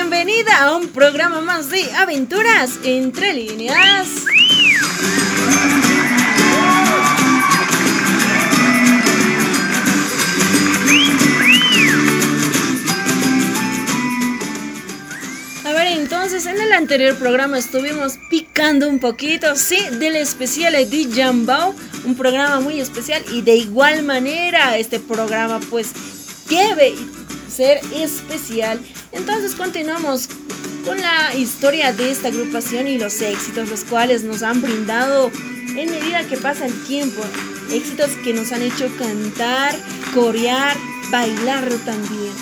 bienvenida a un programa más de aventuras entre líneas. A ver, entonces en el anterior programa estuvimos picando un poquito, sí, del especial de Jambao, un programa muy especial y de igual manera este programa pues debe ser especial. Entonces continuamos con la historia de esta agrupación y los éxitos los cuales nos han brindado en medida que pasa el tiempo. Éxitos que nos han hecho cantar, corear, bailar también.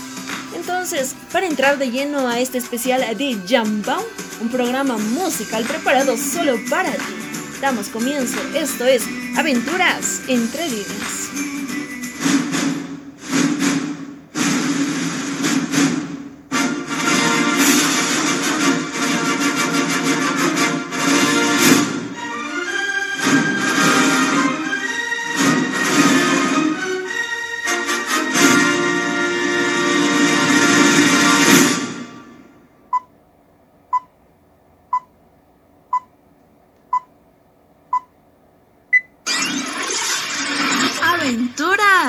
Entonces, para entrar de lleno a este especial de Jambao, un programa musical preparado solo para ti, damos comienzo. Esto es Aventuras entre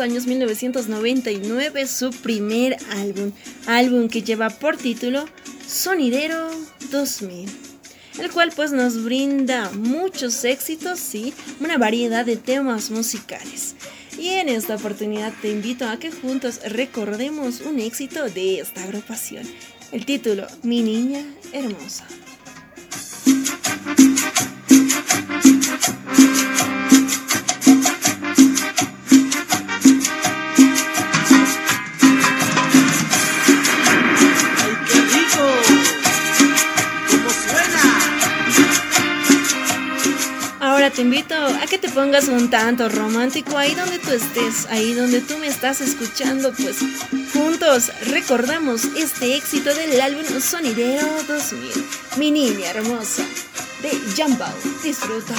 años 1999 su primer álbum, álbum que lleva por título Sonidero 2000, el cual pues nos brinda muchos éxitos y una variedad de temas musicales. Y en esta oportunidad te invito a que juntos recordemos un éxito de esta agrupación, el título Mi Niña Hermosa. Invito a que te pongas un tanto romántico ahí donde tú estés, ahí donde tú me estás escuchando, pues juntos recordamos este éxito del álbum Sonidero 2000, Mi Niña Hermosa, de Jambao. Disfruta.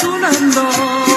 Que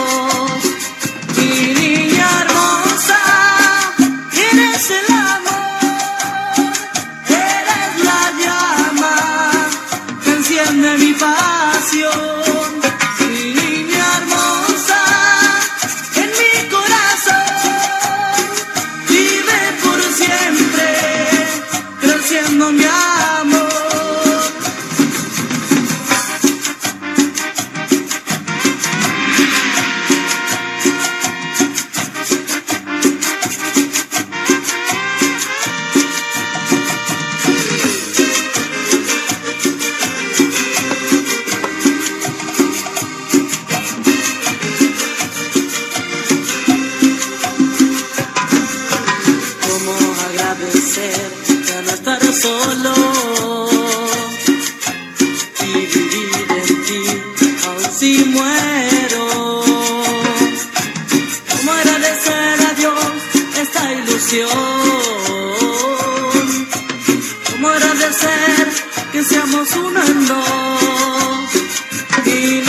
¿Cómo agradecer que seamos uno en dos? Y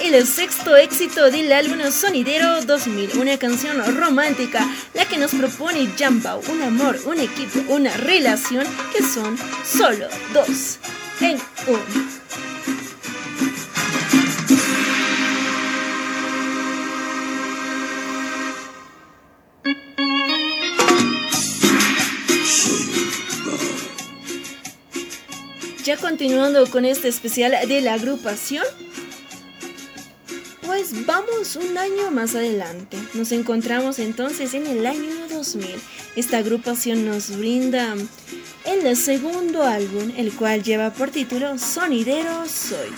el sexto éxito del álbum Sonidero 2000, una canción romántica, la que nos propone Jambao, un amor, un equipo, una relación que son solo dos en uno. Ya continuando con este especial de la agrupación, pues vamos un año más adelante. Nos encontramos entonces en el año 2000. Esta agrupación nos brinda el segundo álbum, el cual lleva por título Sonidero Soy,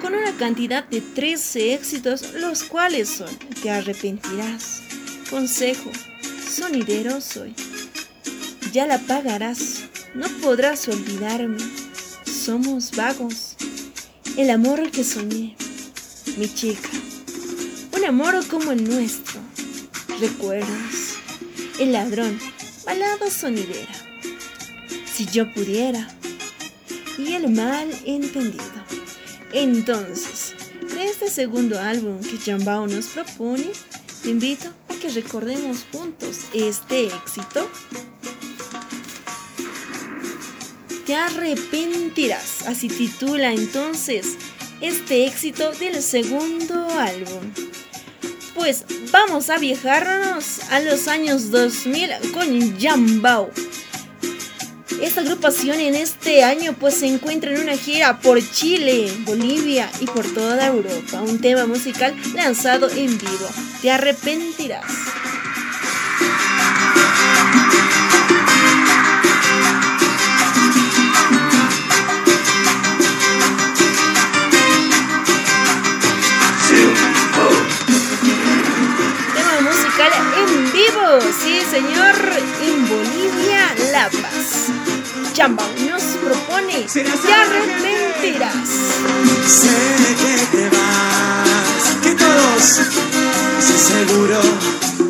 con una cantidad de 13 éxitos, los cuales son Te arrepentirás, Consejo, Sonidero Soy, Ya la pagarás, no podrás olvidarme, Somos vagos, El amor que soñé, Mi chica. Un amor como el nuestro. Recuerdas. El ladrón. Balada sonidera. Si yo pudiera. Y el mal entendido. Entonces, de este segundo álbum que Jambao nos propone, te invito a que recordemos juntos este éxito. Te arrepentirás. Así titula entonces este éxito del segundo álbum. Pues vamos a viajarnos a los años 2000 con Jambao. Esta agrupación en este año pues se encuentra en una gira por Chile, Bolivia y por toda Europa. Un tema musical lanzado en vivo. Te arrepentirás. Señor, en Bolivia, La Paz. Chamba nos propone, te arrepentirás. Sé que te vas, que todos, estoy seguro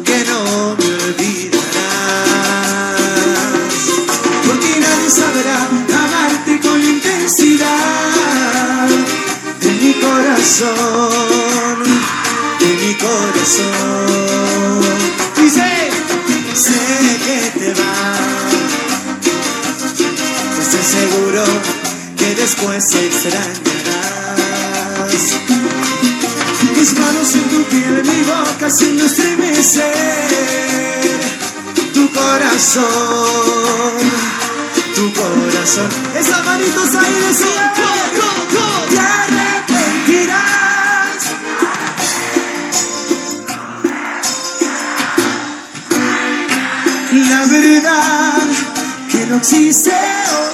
que no me olvidarás. Porque nadie sabrá amarte con intensidad de mi corazón, extrañarás Mis manos en tu piel, mi boca haciendo estremecer Tu corazón, tu corazón. Esas manitos ahí decían Te arrepentirás. La verdad que no existe otro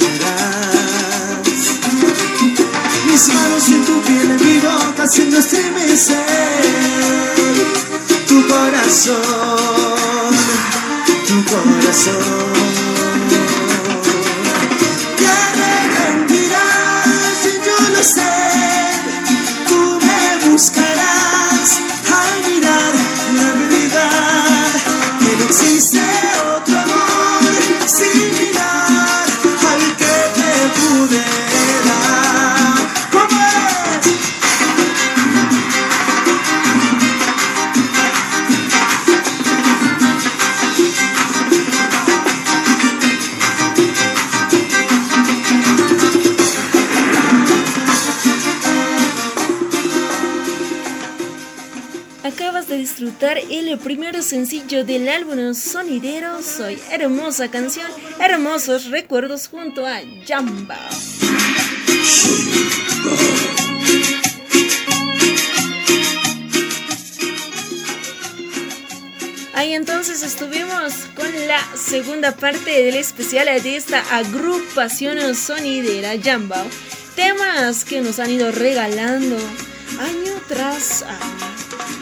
el primer sencillo del álbum sonidero Soy hermosa canción, hermosos recuerdos junto a Jamba. Ahí entonces estuvimos con la segunda parte del especial de esta agrupación sonidera Jambao. Temas que nos han ido regalando año tras año.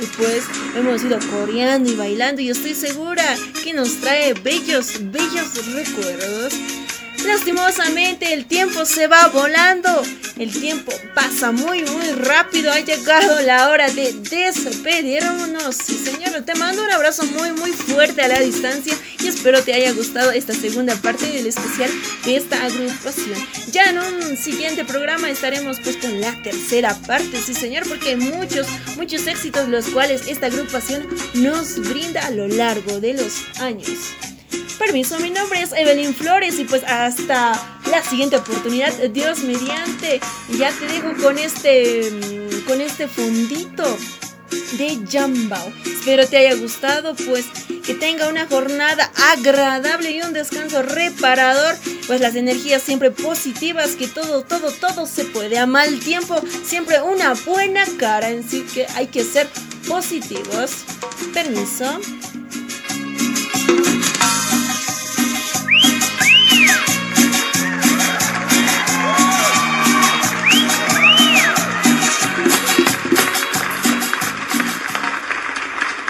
Y pues hemos ido coreando y bailando y estoy segura que nos trae bellos, bellos recuerdos Lastimosamente el tiempo se va volando, el tiempo pasa muy muy rápido, ha llegado la hora de despedirnos. Sí señor, te mando un abrazo muy muy fuerte a la distancia y espero te haya gustado esta segunda parte del especial de esta agrupación. Ya en un siguiente programa estaremos pues con la tercera parte, sí señor, porque hay muchos, muchos éxitos los cuales esta agrupación nos brinda a lo largo de los años. Permiso, mi nombre es Evelyn Flores y pues hasta la siguiente oportunidad, Dios mediante. Ya te dejo con este, mm, con este fondito de Jambao. Espero te haya gustado, pues que tenga una jornada agradable y un descanso reparador, pues las energías siempre positivas, que todo, todo, todo se puede a mal tiempo, siempre una buena cara en sí que hay que ser positivos. Permiso.